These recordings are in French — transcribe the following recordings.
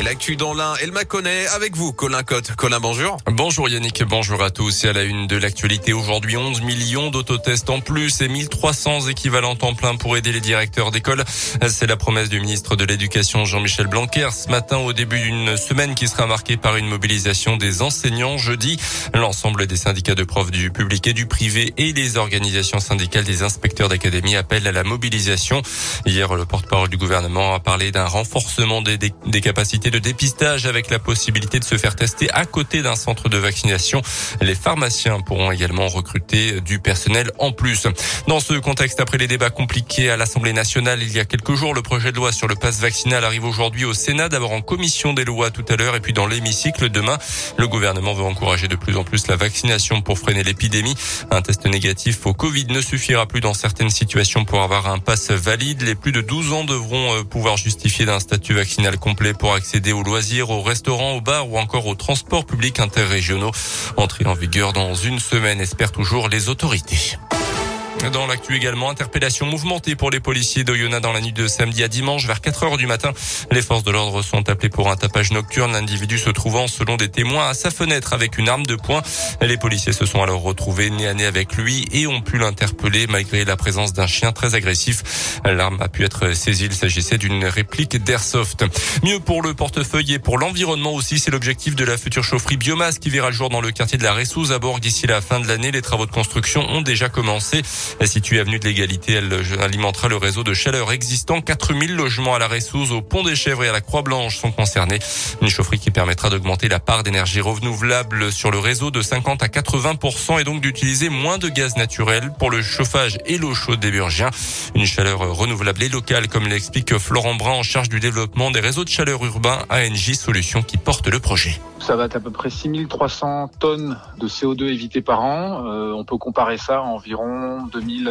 Et l'actu dans l'un, elle m'a connaît avec vous, Colin Cotte. Colin, bonjour. Bonjour Yannick, bonjour à tous. Et à la une de l'actualité aujourd'hui, 11 millions d'autotests en plus et 1300 équivalents temps plein pour aider les directeurs d'école. C'est la promesse du ministre de l'Éducation Jean-Michel Blanquer ce matin au début d'une semaine qui sera marquée par une mobilisation des enseignants jeudi. L'ensemble des syndicats de profs du public et du privé et les organisations syndicales des inspecteurs d'académie appellent à la mobilisation. Hier, le porte-parole du gouvernement a parlé d'un renforcement des capacités de dépistage avec la possibilité de se faire tester à côté d'un centre de vaccination. Les pharmaciens pourront également recruter du personnel en plus. Dans ce contexte, après les débats compliqués à l'Assemblée nationale il y a quelques jours, le projet de loi sur le pass vaccinal arrive aujourd'hui au Sénat, d'abord en commission des lois tout à l'heure et puis dans l'hémicycle demain. Le gouvernement veut encourager de plus en plus la vaccination pour freiner l'épidémie. Un test négatif au Covid ne suffira plus dans certaines situations pour avoir un pass valide. Les plus de 12 ans devront euh, pouvoir justifier d'un statut vaccinal complet pour accéder accéder aux loisirs, aux restaurants, aux bars ou encore aux transports publics interrégionaux. Entrée en vigueur dans une semaine, espèrent toujours les autorités. Dans l'actu également, interpellation mouvementée pour les policiers d'Oyonnax dans la nuit de samedi à dimanche vers 4 heures du matin. Les forces de l'ordre sont appelées pour un tapage nocturne. L'individu se trouvant, selon des témoins, à sa fenêtre avec une arme de poing. Les policiers se sont alors retrouvés nez à nez avec lui et ont pu l'interpeller malgré la présence d'un chien très agressif. L'arme a pu être saisie. Il s'agissait d'une réplique d'airsoft. Mieux pour le portefeuille et pour l'environnement aussi, c'est l'objectif de la future chaufferie biomasse qui verra le jour dans le quartier de la Ressouze à bord d'ici la fin de l'année. Les travaux de construction ont déjà commencé. Située avenue de l'égalité, elle alimentera le réseau de chaleur existant. 4000 logements à la Ressouze, au Pont des Chèvres et à la Croix-Blanche sont concernés. Une chaufferie qui permettra d'augmenter la part d'énergie renouvelable sur le réseau de 50 à 80% et donc d'utiliser moins de gaz naturel pour le chauffage et l'eau chaude des Burgiens. Une chaleur renouvelable et locale, comme l'explique Florent Brun en charge du développement des réseaux de chaleur urbains ANJ Solutions qui porte le projet. Ça va être à peu près 6300 tonnes de CO2 évitées par an. Euh, on peut comparer ça à environ 2000,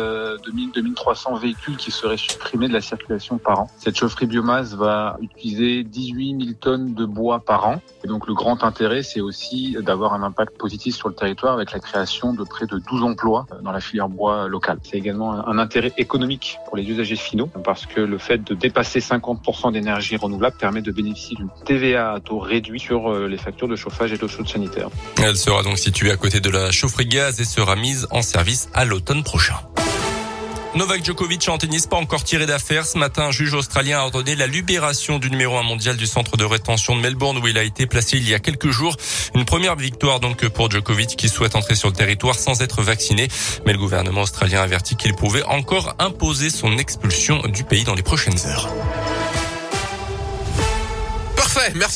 2000, 2300 véhicules qui seraient supprimés de la circulation par an. Cette chaufferie biomasse va utiliser 18 000 tonnes de bois par an. Et donc le grand intérêt, c'est aussi d'avoir un impact positif sur le territoire avec la création de près de 12 emplois dans la filière bois locale. C'est également un intérêt économique pour les usagers finaux parce que le fait de dépasser 50% d'énergie renouvelable permet de bénéficier d'une TVA à taux réduit sur euh, les factures de chauffage et d'eau chaude sanitaire. Elle sera donc située à côté de la chaufferie gaz et sera mise en service à l'automne prochain. Novak Djokovic en tennis pas encore tiré d'affaire. Ce matin, un juge australien a ordonné la libération du numéro 1 mondial du centre de rétention de Melbourne où il a été placé il y a quelques jours. Une première victoire donc pour Djokovic qui souhaite entrer sur le territoire sans être vacciné. Mais le gouvernement australien avertit qu'il pouvait encore imposer son expulsion du pays dans les prochaines heures. Parfait, merci.